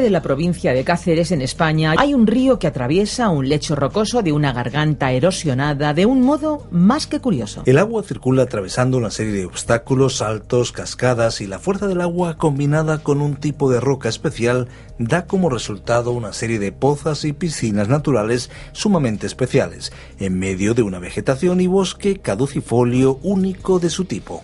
De la provincia de Cáceres, en España, hay un río que atraviesa un lecho rocoso de una garganta erosionada de un modo más que curioso. El agua circula atravesando una serie de obstáculos, saltos, cascadas y la fuerza del agua combinada con un tipo de roca especial da como resultado una serie de pozas y piscinas naturales sumamente especiales, en medio de una vegetación y bosque caducifolio único de su tipo.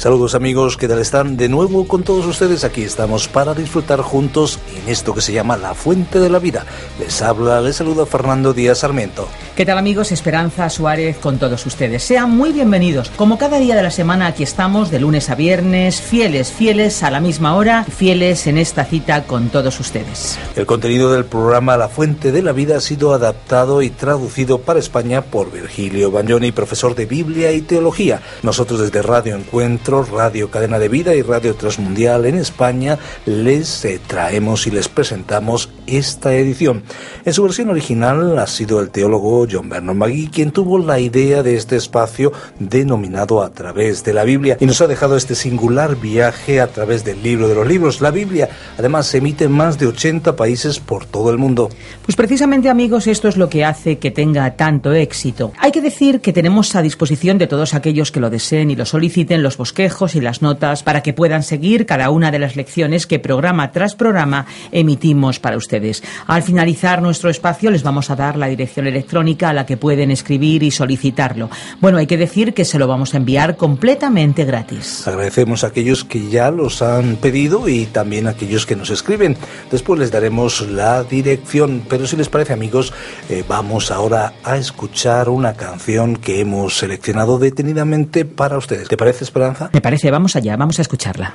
Saludos amigos, ¿qué tal están? De nuevo con todos ustedes aquí estamos para disfrutar juntos en esto que se llama La Fuente de la Vida. Les habla, les saluda Fernando Díaz Sarmiento. ¿Qué tal amigos? Esperanza Suárez con todos ustedes. Sean muy bienvenidos. Como cada día de la semana aquí estamos de lunes a viernes, fieles, fieles a la misma hora, fieles en esta cita con todos ustedes. El contenido del programa La Fuente de la Vida ha sido adaptado y traducido para España por Virgilio Bagnoni, profesor de Biblia y Teología. Nosotros desde Radio Encuentro Radio Cadena de Vida y Radio Transmundial en España, les traemos y les presentamos esta edición. En su versión original ha sido el teólogo John Bernard Magui quien tuvo la idea de este espacio denominado a través de la Biblia y nos ha dejado este singular viaje a través del libro de los libros. La Biblia además se emite en más de 80 países por todo el mundo. Pues precisamente amigos esto es lo que hace que tenga tanto éxito. Hay que decir que tenemos a disposición de todos aquellos que lo deseen y lo soliciten los bosques y las notas para que puedan seguir cada una de las lecciones que programa tras programa emitimos para ustedes. Al finalizar nuestro espacio les vamos a dar la dirección electrónica a la que pueden escribir y solicitarlo. Bueno, hay que decir que se lo vamos a enviar completamente gratis. Agradecemos a aquellos que ya los han pedido y también a aquellos que nos escriben. Después les daremos la dirección, pero si les parece amigos, eh, vamos ahora a escuchar una canción que hemos seleccionado detenidamente para ustedes. ¿Te parece Esperanza? Me parece, vamos allá, vamos a escucharla.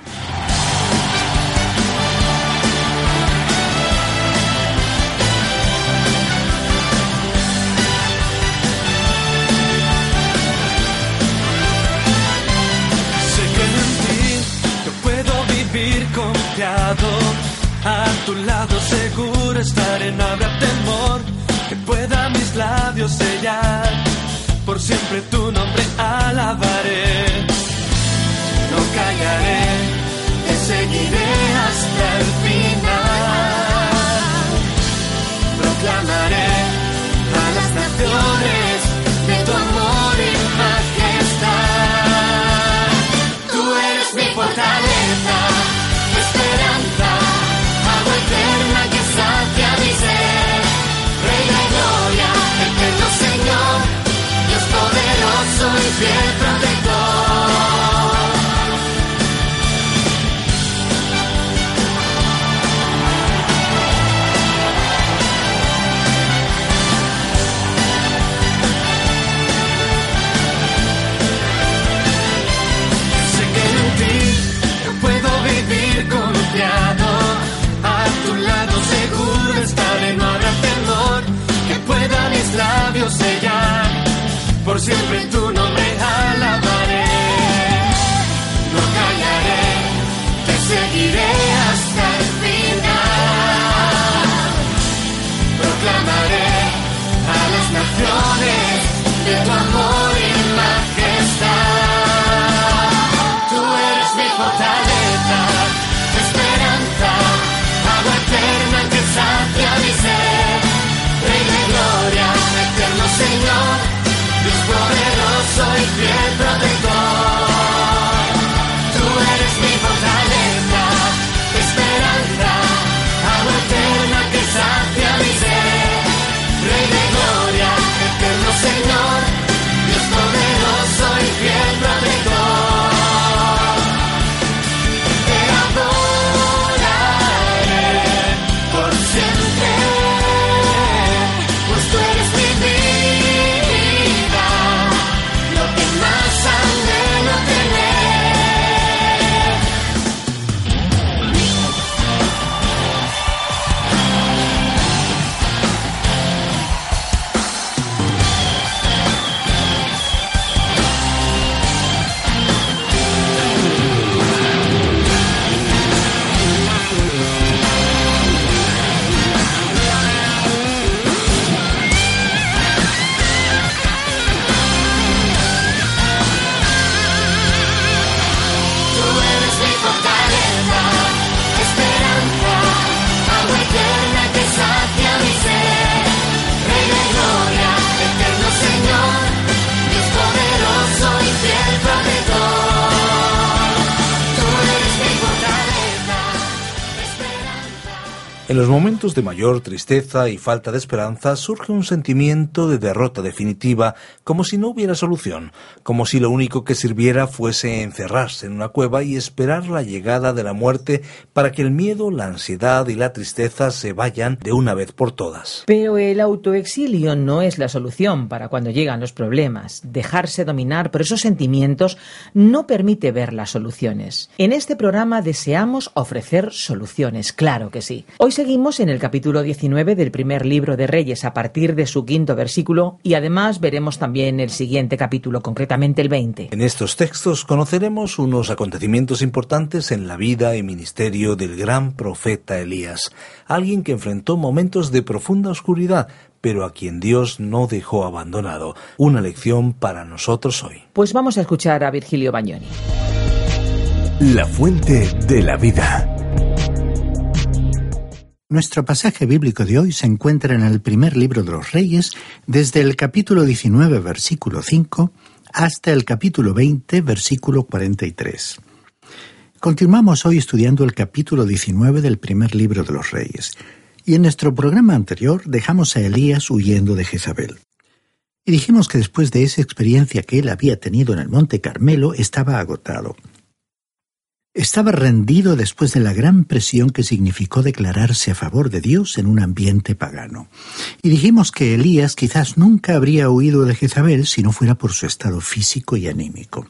A tu lado seguro estaré, no habrá temor que pueda mis labios sellar. Por siempre tu nombre alabaré no callaré, te seguiré poderoso y fiel Señor, Dios poderoso y fiel. En los momentos de mayor tristeza y falta de esperanza surge un sentimiento de derrota definitiva, como si no hubiera solución, como si lo único que sirviera fuese encerrarse en una cueva y esperar la llegada de la muerte para que el miedo, la ansiedad y la tristeza se vayan de una vez por todas. Pero el autoexilio no es la solución para cuando llegan los problemas. Dejarse dominar por esos sentimientos no permite ver las soluciones. En este programa deseamos ofrecer soluciones, claro que sí. Hoy seguimos en el capítulo 19 del primer libro de Reyes a partir de su quinto versículo y además veremos también el siguiente capítulo, concretamente el 20. En estos textos conoceremos unos acontecimientos importantes en la vida y ministerio del gran profeta Elías, alguien que enfrentó momentos de profunda oscuridad, pero a quien Dios no dejó abandonado. Una lección para nosotros hoy. Pues vamos a escuchar a Virgilio Bagnoni. La fuente de la vida. Nuestro pasaje bíblico de hoy se encuentra en el primer libro de los Reyes, desde el capítulo 19, versículo 5, hasta el capítulo 20, versículo 43. Continuamos hoy estudiando el capítulo 19 del primer libro de los Reyes, y en nuestro programa anterior dejamos a Elías huyendo de Jezabel. Y dijimos que después de esa experiencia que él había tenido en el Monte Carmelo estaba agotado. Estaba rendido después de la gran presión que significó declararse a favor de Dios en un ambiente pagano. Y dijimos que Elías quizás nunca habría huido de Jezabel si no fuera por su estado físico y anímico.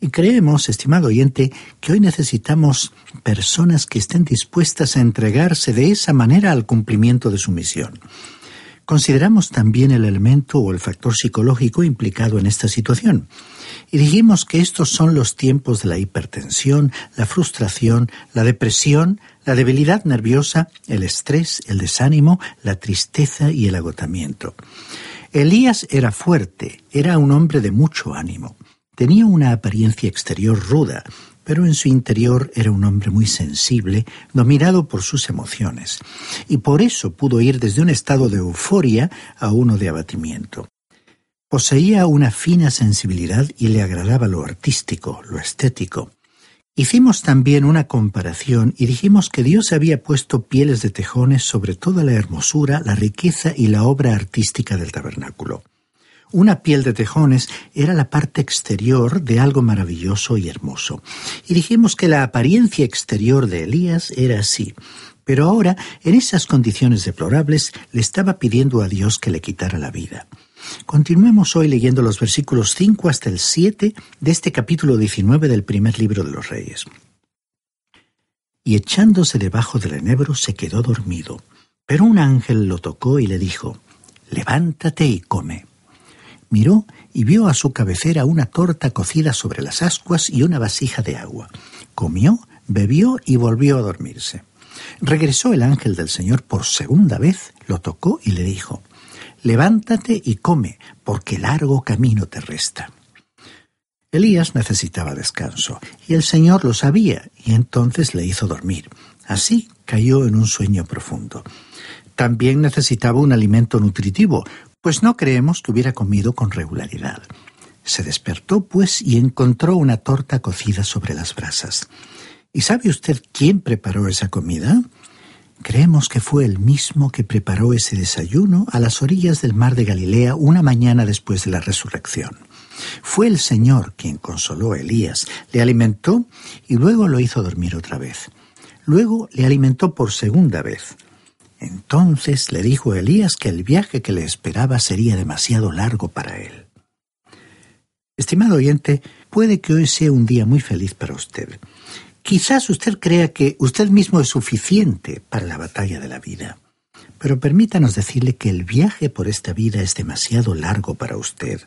Y creemos, estimado oyente, que hoy necesitamos personas que estén dispuestas a entregarse de esa manera al cumplimiento de su misión. Consideramos también el elemento o el factor psicológico implicado en esta situación. Y dijimos que estos son los tiempos de la hipertensión, la frustración, la depresión, la debilidad nerviosa, el estrés, el desánimo, la tristeza y el agotamiento. Elías era fuerte, era un hombre de mucho ánimo. Tenía una apariencia exterior ruda, pero en su interior era un hombre muy sensible, dominado por sus emociones, y por eso pudo ir desde un estado de euforia a uno de abatimiento. Poseía una fina sensibilidad y le agradaba lo artístico, lo estético. Hicimos también una comparación y dijimos que Dios había puesto pieles de tejones sobre toda la hermosura, la riqueza y la obra artística del tabernáculo. Una piel de tejones era la parte exterior de algo maravilloso y hermoso. Y dijimos que la apariencia exterior de Elías era así. Pero ahora, en esas condiciones deplorables, le estaba pidiendo a Dios que le quitara la vida. Continuemos hoy leyendo los versículos 5 hasta el 7 de este capítulo 19 del primer libro de los Reyes. Y echándose debajo del enebro se quedó dormido. Pero un ángel lo tocó y le dijo, Levántate y come. Miró y vio a su cabecera una torta cocida sobre las ascuas y una vasija de agua. Comió, bebió y volvió a dormirse. Regresó el ángel del Señor por segunda vez, lo tocó y le dijo, Levántate y come, porque largo camino te resta. Elías necesitaba descanso, y el Señor lo sabía, y entonces le hizo dormir. Así cayó en un sueño profundo. También necesitaba un alimento nutritivo, pues no creemos que hubiera comido con regularidad. Se despertó, pues, y encontró una torta cocida sobre las brasas. ¿Y sabe usted quién preparó esa comida? Creemos que fue el mismo que preparó ese desayuno a las orillas del mar de Galilea una mañana después de la resurrección. Fue el Señor quien consoló a Elías, le alimentó y luego lo hizo dormir otra vez. Luego le alimentó por segunda vez. Entonces le dijo a Elías que el viaje que le esperaba sería demasiado largo para él. Estimado oyente, puede que hoy sea un día muy feliz para usted. Quizás usted crea que usted mismo es suficiente para la batalla de la vida. Pero permítanos decirle que el viaje por esta vida es demasiado largo para usted.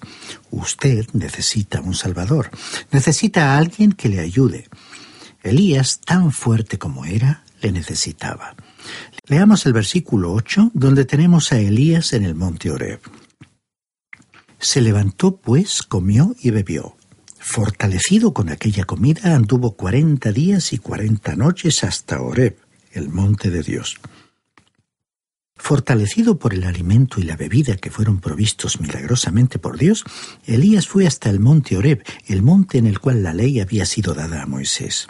Usted necesita un Salvador, necesita a alguien que le ayude. Elías, tan fuerte como era, le necesitaba. Leamos el versículo 8, donde tenemos a Elías en el monte Oreb. Se levantó, pues, comió y bebió. Fortalecido con aquella comida, anduvo cuarenta días y cuarenta noches hasta Oreb, el monte de Dios. Fortalecido por el alimento y la bebida que fueron provistos milagrosamente por Dios, Elías fue hasta el monte Oreb, el monte en el cual la ley había sido dada a Moisés.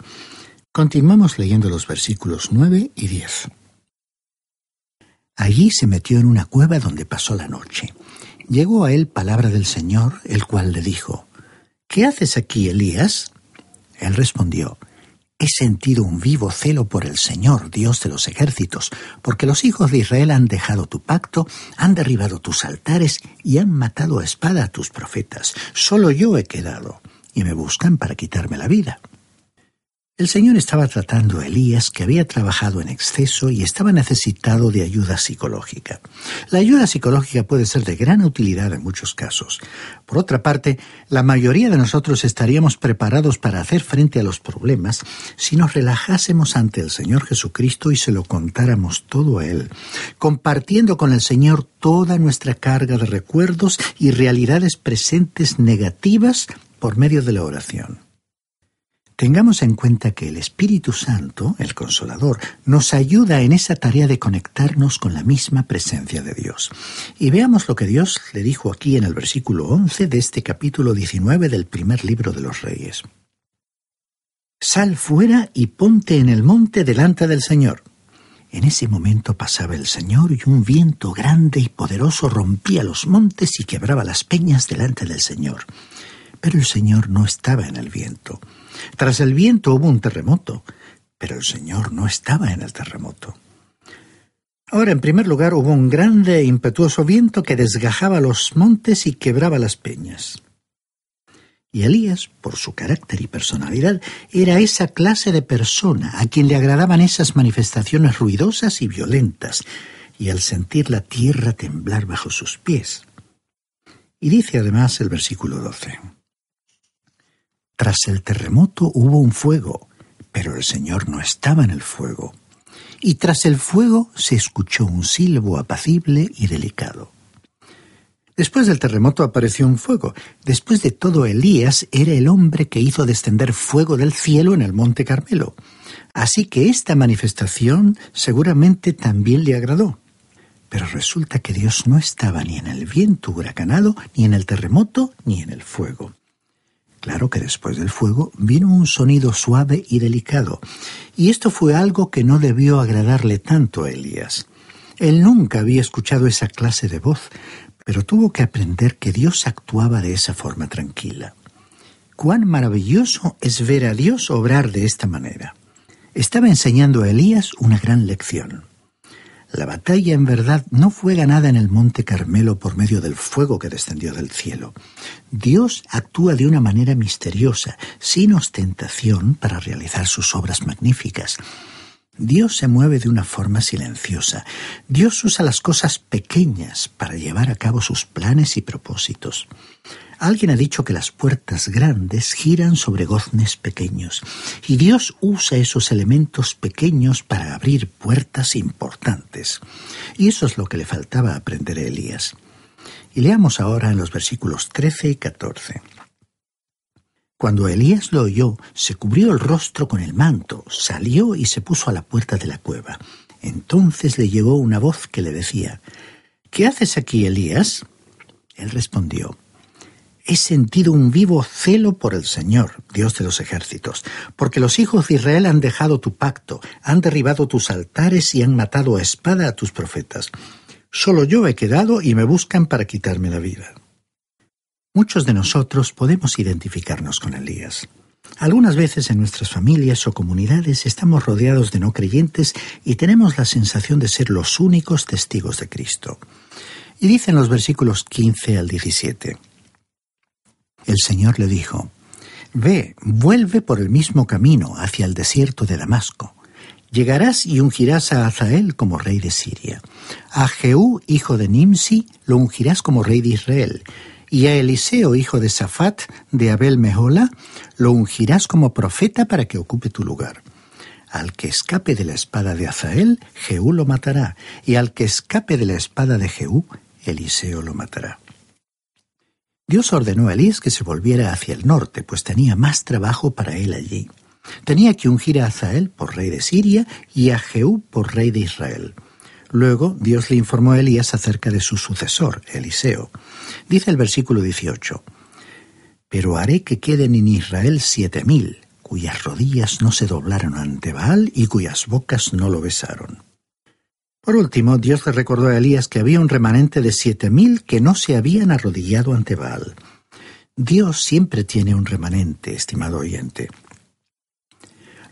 Continuamos leyendo los versículos 9 y 10. Allí se metió en una cueva donde pasó la noche. Llegó a él palabra del Señor, el cual le dijo, ¿Qué haces aquí, Elías? Él respondió, He sentido un vivo celo por el Señor, Dios de los ejércitos, porque los hijos de Israel han dejado tu pacto, han derribado tus altares y han matado a espada a tus profetas. Solo yo he quedado, y me buscan para quitarme la vida. El Señor estaba tratando a Elías, que había trabajado en exceso y estaba necesitado de ayuda psicológica. La ayuda psicológica puede ser de gran utilidad en muchos casos. Por otra parte, la mayoría de nosotros estaríamos preparados para hacer frente a los problemas si nos relajásemos ante el Señor Jesucristo y se lo contáramos todo a Él, compartiendo con el Señor toda nuestra carga de recuerdos y realidades presentes negativas por medio de la oración. Tengamos en cuenta que el Espíritu Santo, el Consolador, nos ayuda en esa tarea de conectarnos con la misma presencia de Dios. Y veamos lo que Dios le dijo aquí en el versículo 11 de este capítulo 19 del primer libro de los Reyes. Sal fuera y ponte en el monte delante del Señor. En ese momento pasaba el Señor y un viento grande y poderoso rompía los montes y quebraba las peñas delante del Señor. Pero el Señor no estaba en el viento. Tras el viento hubo un terremoto, pero el Señor no estaba en el terremoto. Ahora, en primer lugar, hubo un grande e impetuoso viento que desgajaba los montes y quebraba las peñas. Y Elías, por su carácter y personalidad, era esa clase de persona a quien le agradaban esas manifestaciones ruidosas y violentas, y al sentir la tierra temblar bajo sus pies. Y dice además el versículo 12. Tras el terremoto hubo un fuego, pero el Señor no estaba en el fuego. Y tras el fuego se escuchó un silbo apacible y delicado. Después del terremoto apareció un fuego. Después de todo, Elías era el hombre que hizo descender fuego del cielo en el monte Carmelo. Así que esta manifestación seguramente también le agradó. Pero resulta que Dios no estaba ni en el viento huracanado, ni en el terremoto, ni en el fuego. Claro que después del fuego vino un sonido suave y delicado, y esto fue algo que no debió agradarle tanto a Elías. Él nunca había escuchado esa clase de voz, pero tuvo que aprender que Dios actuaba de esa forma tranquila. Cuán maravilloso es ver a Dios obrar de esta manera. Estaba enseñando a Elías una gran lección. La batalla en verdad no fue ganada en el monte Carmelo por medio del fuego que descendió del cielo. Dios actúa de una manera misteriosa, sin ostentación, para realizar sus obras magníficas. Dios se mueve de una forma silenciosa. Dios usa las cosas pequeñas para llevar a cabo sus planes y propósitos. Alguien ha dicho que las puertas grandes giran sobre goznes pequeños, y Dios usa esos elementos pequeños para abrir puertas importantes. Y eso es lo que le faltaba aprender a Elías. Y leamos ahora en los versículos 13 y 14. Cuando Elías lo oyó, se cubrió el rostro con el manto, salió y se puso a la puerta de la cueva. Entonces le llegó una voz que le decía, ¿Qué haces aquí, Elías? Él respondió, he sentido un vivo celo por el Señor, Dios de los ejércitos, porque los hijos de Israel han dejado tu pacto, han derribado tus altares y han matado a espada a tus profetas. Solo yo he quedado y me buscan para quitarme la vida. Muchos de nosotros podemos identificarnos con Elías. Algunas veces en nuestras familias o comunidades estamos rodeados de no creyentes y tenemos la sensación de ser los únicos testigos de Cristo. Y dicen los versículos 15 al 17. El Señor le dijo, Ve, vuelve por el mismo camino hacia el desierto de Damasco. Llegarás y ungirás a Azael como rey de Siria. A Jehú, hijo de Nimsi, lo ungirás como rey de Israel. Y a Eliseo, hijo de Safat, de Abel Mehola, lo ungirás como profeta para que ocupe tu lugar. Al que escape de la espada de Azael, Jehú lo matará, y al que escape de la espada de Jehú, Eliseo lo matará. Dios ordenó a Elías que se volviera hacia el norte, pues tenía más trabajo para él allí. Tenía que ungir a Azael por rey de Siria y a Jehú por rey de Israel. Luego Dios le informó a Elías acerca de su sucesor, Eliseo. Dice el versículo 18, Pero haré que queden en Israel siete mil, cuyas rodillas no se doblaron ante Baal y cuyas bocas no lo besaron. Por último, Dios le recordó a Elías que había un remanente de siete mil que no se habían arrodillado ante Baal. Dios siempre tiene un remanente, estimado oyente.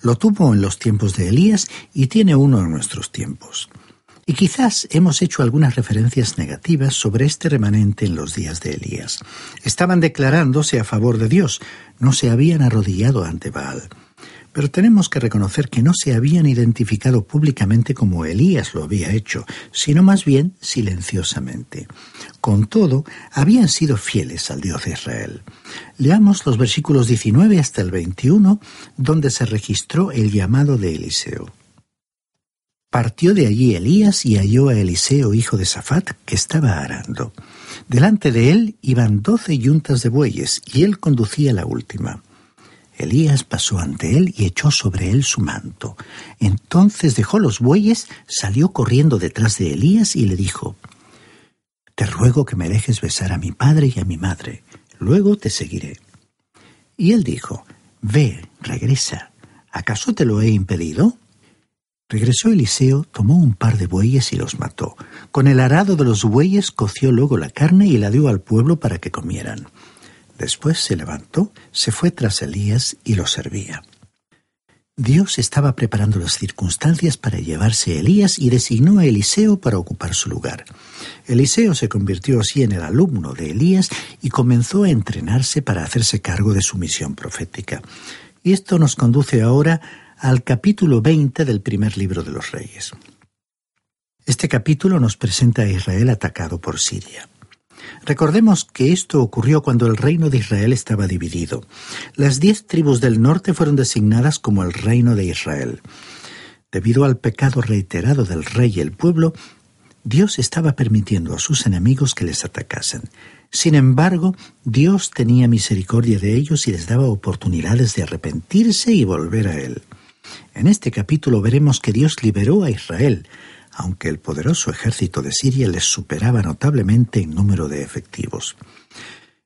Lo tuvo en los tiempos de Elías y tiene uno en nuestros tiempos. Y quizás hemos hecho algunas referencias negativas sobre este remanente en los días de Elías. Estaban declarándose a favor de Dios, no se habían arrodillado ante Baal. Pero tenemos que reconocer que no se habían identificado públicamente como Elías lo había hecho, sino más bien silenciosamente. Con todo, habían sido fieles al Dios de Israel. Leamos los versículos 19 hasta el 21, donde se registró el llamado de Eliseo. Partió de allí Elías y halló a Eliseo, hijo de Safat, que estaba arando. Delante de él iban doce yuntas de bueyes, y él conducía la última. Elías pasó ante él y echó sobre él su manto. Entonces dejó los bueyes, salió corriendo detrás de Elías y le dijo, Te ruego que me dejes besar a mi padre y a mi madre, luego te seguiré. Y él dijo, Ve, regresa, ¿acaso te lo he impedido? Regresó Eliseo, tomó un par de bueyes y los mató. Con el arado de los bueyes coció luego la carne y la dio al pueblo para que comieran. Después se levantó, se fue tras Elías y lo servía. Dios estaba preparando las circunstancias para llevarse a Elías y designó a Eliseo para ocupar su lugar. Eliseo se convirtió así en el alumno de Elías y comenzó a entrenarse para hacerse cargo de su misión profética. Y esto nos conduce ahora al capítulo 20 del primer libro de los Reyes. Este capítulo nos presenta a Israel atacado por Siria. Recordemos que esto ocurrió cuando el reino de Israel estaba dividido. Las diez tribus del norte fueron designadas como el reino de Israel. Debido al pecado reiterado del rey y el pueblo, Dios estaba permitiendo a sus enemigos que les atacasen. Sin embargo, Dios tenía misericordia de ellos y les daba oportunidades de arrepentirse y volver a Él. En este capítulo veremos que Dios liberó a Israel, aunque el poderoso ejército de Siria les superaba notablemente en número de efectivos.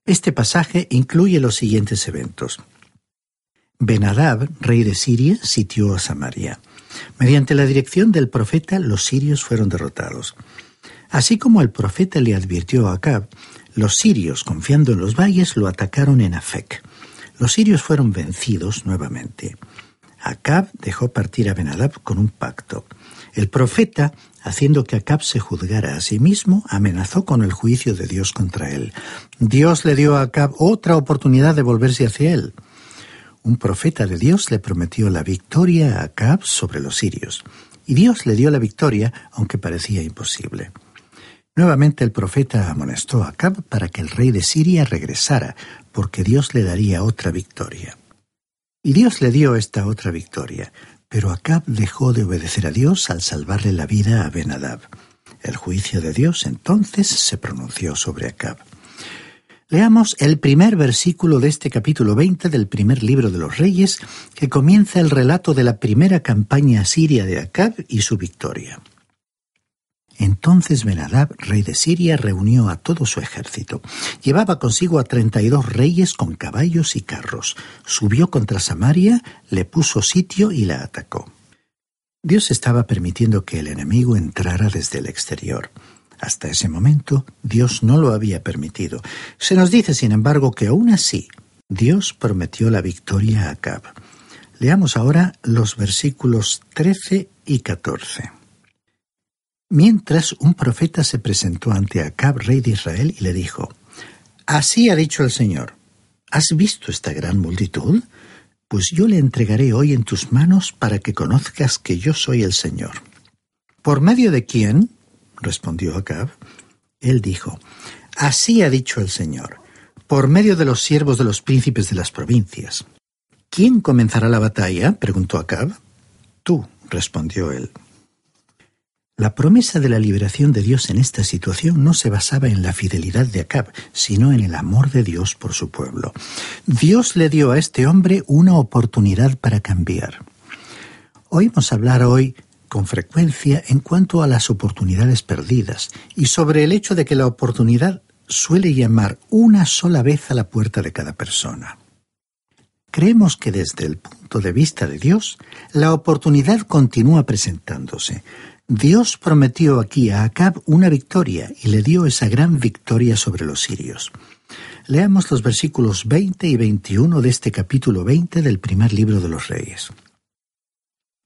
Este pasaje incluye los siguientes eventos. Benadab, rey de Siria, sitió a Samaria. Mediante la dirección del profeta, los sirios fueron derrotados. Así como el profeta le advirtió a Acab, los sirios, confiando en los valles, lo atacaron en Afec. Los sirios fueron vencidos nuevamente. Acab dejó partir a Benadab con un pacto. El profeta, haciendo que Acab se juzgara a sí mismo, amenazó con el juicio de Dios contra él. Dios le dio a Acab otra oportunidad de volverse hacia él. Un profeta de Dios le prometió la victoria a Acab sobre los sirios, y Dios le dio la victoria, aunque parecía imposible. Nuevamente el profeta amonestó a Acab para que el rey de Siria regresara, porque Dios le daría otra victoria. Y Dios le dio esta otra victoria. Pero Acab dejó de obedecer a Dios al salvarle la vida a Benadab. El juicio de Dios entonces se pronunció sobre Acab. Leamos el primer versículo de este capítulo 20 del primer libro de los Reyes, que comienza el relato de la primera campaña siria de Acab y su victoria. Entonces Benadab, rey de Siria, reunió a todo su ejército. Llevaba consigo a treinta y dos reyes con caballos y carros. Subió contra Samaria, le puso sitio y la atacó. Dios estaba permitiendo que el enemigo entrara desde el exterior. Hasta ese momento Dios no lo había permitido. Se nos dice, sin embargo, que aún así Dios prometió la victoria a Acab. Leamos ahora los versículos 13 y 14. Mientras un profeta se presentó ante Acab, rey de Israel, y le dijo, Así ha dicho el Señor, ¿has visto esta gran multitud? Pues yo le entregaré hoy en tus manos para que conozcas que yo soy el Señor. ¿Por medio de quién? respondió Acab. Él dijo, Así ha dicho el Señor, por medio de los siervos de los príncipes de las provincias. ¿Quién comenzará la batalla? preguntó Acab. Tú, respondió él. La promesa de la liberación de Dios en esta situación no se basaba en la fidelidad de Acab, sino en el amor de Dios por su pueblo. Dios le dio a este hombre una oportunidad para cambiar. Oímos hablar hoy con frecuencia en cuanto a las oportunidades perdidas y sobre el hecho de que la oportunidad suele llamar una sola vez a la puerta de cada persona. Creemos que desde el punto de vista de Dios, la oportunidad continúa presentándose, Dios prometió aquí a Acab una victoria y le dio esa gran victoria sobre los sirios. Leamos los versículos 20 y 21 de este capítulo 20 del primer libro de los reyes.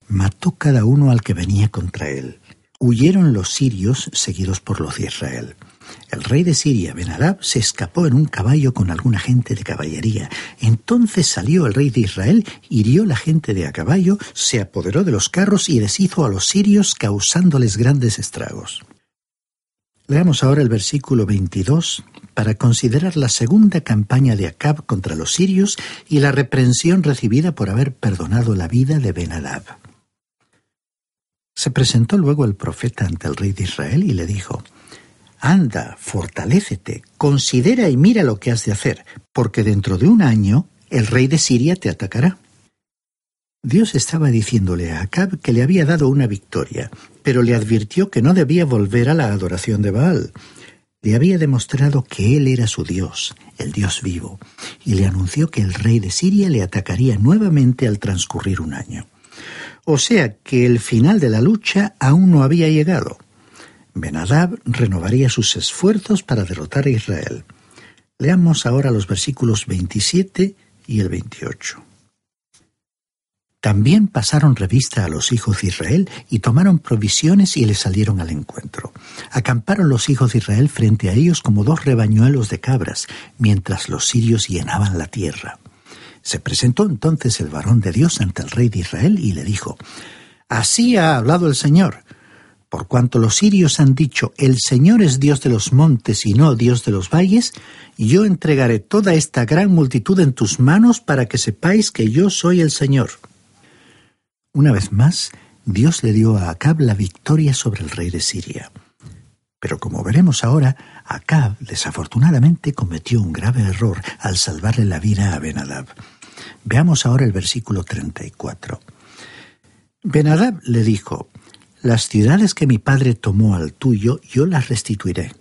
Mató cada uno al que venía contra él. Huyeron los sirios seguidos por los de Israel. El rey de Siria, Benadab, se escapó en un caballo con alguna gente de caballería. Entonces salió el rey de Israel, hirió la gente de a caballo, se apoderó de los carros y deshizo a los sirios, causándoles grandes estragos. Leamos ahora el versículo 22 para considerar la segunda campaña de Acab contra los sirios y la reprensión recibida por haber perdonado la vida de Benadab. Se presentó luego el profeta ante el rey de Israel y le dijo, Anda, fortalécete, considera y mira lo que has de hacer, porque dentro de un año el rey de Siria te atacará. Dios estaba diciéndole a Acab que le había dado una victoria, pero le advirtió que no debía volver a la adoración de Baal. Le había demostrado que él era su Dios, el Dios vivo, y le anunció que el rey de Siria le atacaría nuevamente al transcurrir un año. O sea que el final de la lucha aún no había llegado. Benadab renovaría sus esfuerzos para derrotar a Israel. Leamos ahora los versículos 27 y el 28. También pasaron revista a los hijos de Israel y tomaron provisiones y les salieron al encuentro. Acamparon los hijos de Israel frente a ellos como dos rebañuelos de cabras, mientras los sirios llenaban la tierra. Se presentó entonces el varón de Dios ante el rey de Israel y le dijo, Así ha hablado el Señor. Por cuanto los sirios han dicho, el Señor es Dios de los montes y no Dios de los valles, yo entregaré toda esta gran multitud en tus manos para que sepáis que yo soy el Señor. Una vez más, Dios le dio a Acab la victoria sobre el rey de Siria. Pero como veremos ahora, Acab desafortunadamente cometió un grave error al salvarle la vida a Benadab. Veamos ahora el versículo 34. Benadab le dijo, las ciudades que mi padre tomó al tuyo, yo las restituiré.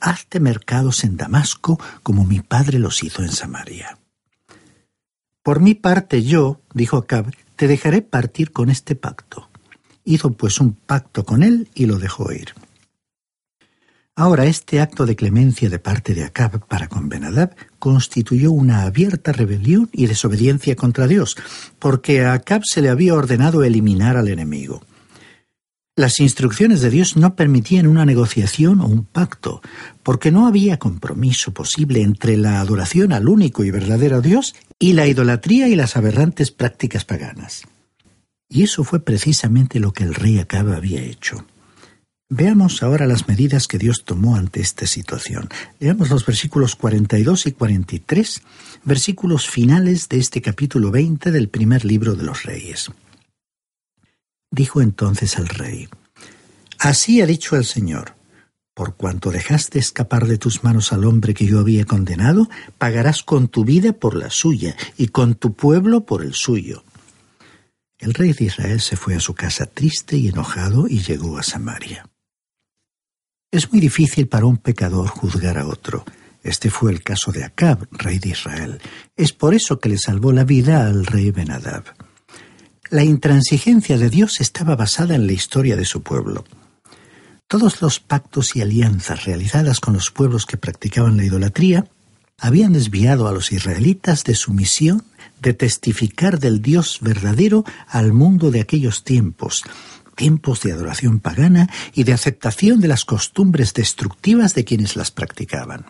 Hazte mercados en Damasco como mi padre los hizo en Samaria. Por mi parte yo, dijo Acab, te dejaré partir con este pacto. Hizo pues un pacto con él y lo dejó ir. Ahora este acto de clemencia de parte de Acab para con Benadab constituyó una abierta rebelión y desobediencia contra Dios, porque a Acab se le había ordenado eliminar al enemigo. Las instrucciones de Dios no permitían una negociación o un pacto, porque no había compromiso posible entre la adoración al único y verdadero Dios y la idolatría y las aberrantes prácticas paganas. Y eso fue precisamente lo que el rey Acab había hecho. Veamos ahora las medidas que Dios tomó ante esta situación. Leamos los versículos 42 y 43, versículos finales de este capítulo 20 del primer libro de los Reyes. Dijo entonces el rey, Así ha dicho el Señor, por cuanto dejaste escapar de tus manos al hombre que yo había condenado, pagarás con tu vida por la suya y con tu pueblo por el suyo. El rey de Israel se fue a su casa triste y enojado y llegó a Samaria. Es muy difícil para un pecador juzgar a otro. Este fue el caso de Acab, rey de Israel. Es por eso que le salvó la vida al rey Benadab. La intransigencia de Dios estaba basada en la historia de su pueblo. Todos los pactos y alianzas realizadas con los pueblos que practicaban la idolatría habían desviado a los israelitas de su misión de testificar del Dios verdadero al mundo de aquellos tiempos, tiempos de adoración pagana y de aceptación de las costumbres destructivas de quienes las practicaban.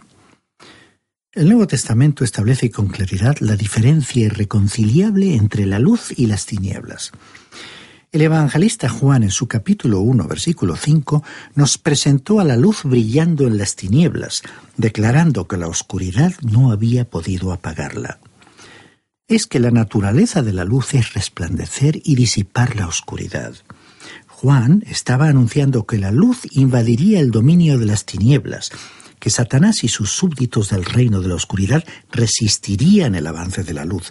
El Nuevo Testamento establece con claridad la diferencia irreconciliable entre la luz y las tinieblas. El evangelista Juan en su capítulo 1, versículo 5, nos presentó a la luz brillando en las tinieblas, declarando que la oscuridad no había podido apagarla. Es que la naturaleza de la luz es resplandecer y disipar la oscuridad. Juan estaba anunciando que la luz invadiría el dominio de las tinieblas, que Satanás y sus súbditos del reino de la oscuridad resistirían el avance de la luz,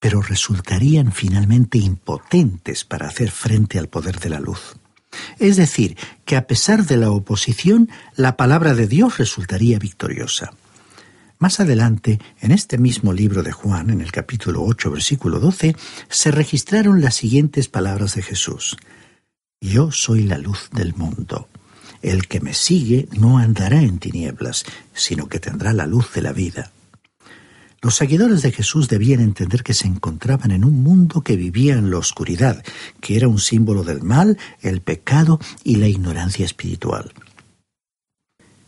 pero resultarían finalmente impotentes para hacer frente al poder de la luz. Es decir, que a pesar de la oposición, la palabra de Dios resultaría victoriosa. Más adelante, en este mismo libro de Juan, en el capítulo 8, versículo 12, se registraron las siguientes palabras de Jesús. Yo soy la luz del mundo. El que me sigue no andará en tinieblas, sino que tendrá la luz de la vida. Los seguidores de Jesús debían entender que se encontraban en un mundo que vivía en la oscuridad, que era un símbolo del mal, el pecado y la ignorancia espiritual.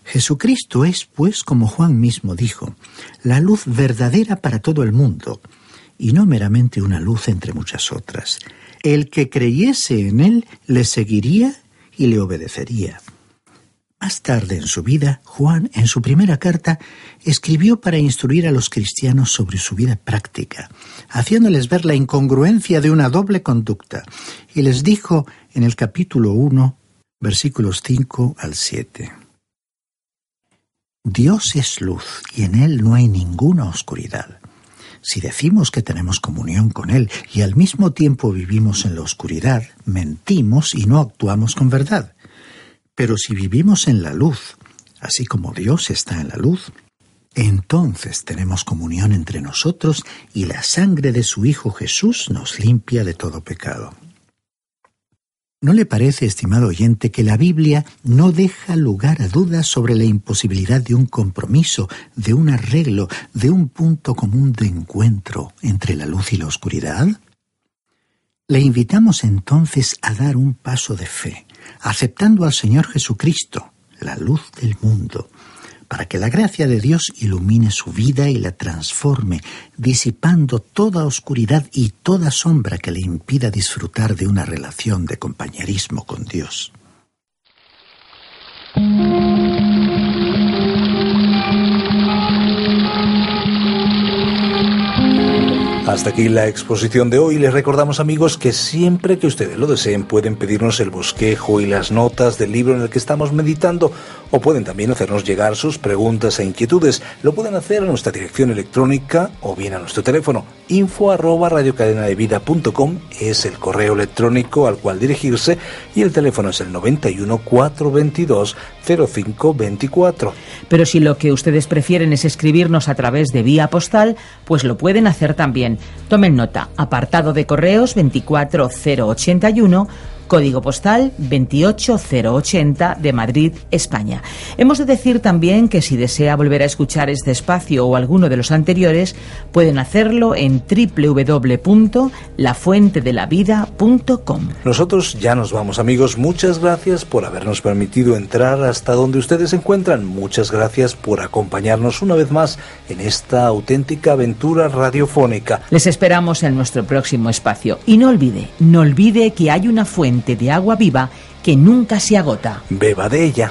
Jesucristo es, pues, como Juan mismo dijo, la luz verdadera para todo el mundo, y no meramente una luz entre muchas otras. El que creyese en él le seguiría y le obedecería. Más tarde en su vida, Juan, en su primera carta, escribió para instruir a los cristianos sobre su vida práctica, haciéndoles ver la incongruencia de una doble conducta, y les dijo en el capítulo 1, versículos 5 al 7. Dios es luz y en Él no hay ninguna oscuridad. Si decimos que tenemos comunión con Él y al mismo tiempo vivimos en la oscuridad, mentimos y no actuamos con verdad. Pero si vivimos en la luz, así como Dios está en la luz, entonces tenemos comunión entre nosotros y la sangre de su Hijo Jesús nos limpia de todo pecado. ¿No le parece, estimado oyente, que la Biblia no deja lugar a dudas sobre la imposibilidad de un compromiso, de un arreglo, de un punto común de encuentro entre la luz y la oscuridad? Le invitamos entonces a dar un paso de fe, aceptando al Señor Jesucristo, la luz del mundo, para que la gracia de Dios ilumine su vida y la transforme, disipando toda oscuridad y toda sombra que le impida disfrutar de una relación de compañerismo con Dios. Hasta aquí la exposición de hoy. Les recordamos amigos que siempre que ustedes lo deseen pueden pedirnos el bosquejo y las notas del libro en el que estamos meditando o pueden también hacernos llegar sus preguntas e inquietudes. Lo pueden hacer a nuestra dirección electrónica o bien a nuestro teléfono. Info arroba es el correo electrónico al cual dirigirse y el teléfono es el 91 422 0524. Pero si lo que ustedes prefieren es escribirnos a través de vía postal, pues lo pueden hacer también. Tomen nota, apartado de correos 24081 código postal 28080 de Madrid, España. Hemos de decir también que si desea volver a escuchar este espacio o alguno de los anteriores, pueden hacerlo en www.lafuentedelavida.com. Nosotros ya nos vamos amigos, muchas gracias por habernos permitido entrar hasta donde ustedes se encuentran, muchas gracias por acompañarnos una vez más en esta auténtica aventura radiofónica. Les esperamos en nuestro próximo espacio y no olvide, no olvide que hay una de agua viva que nunca se agota. Beba de ella.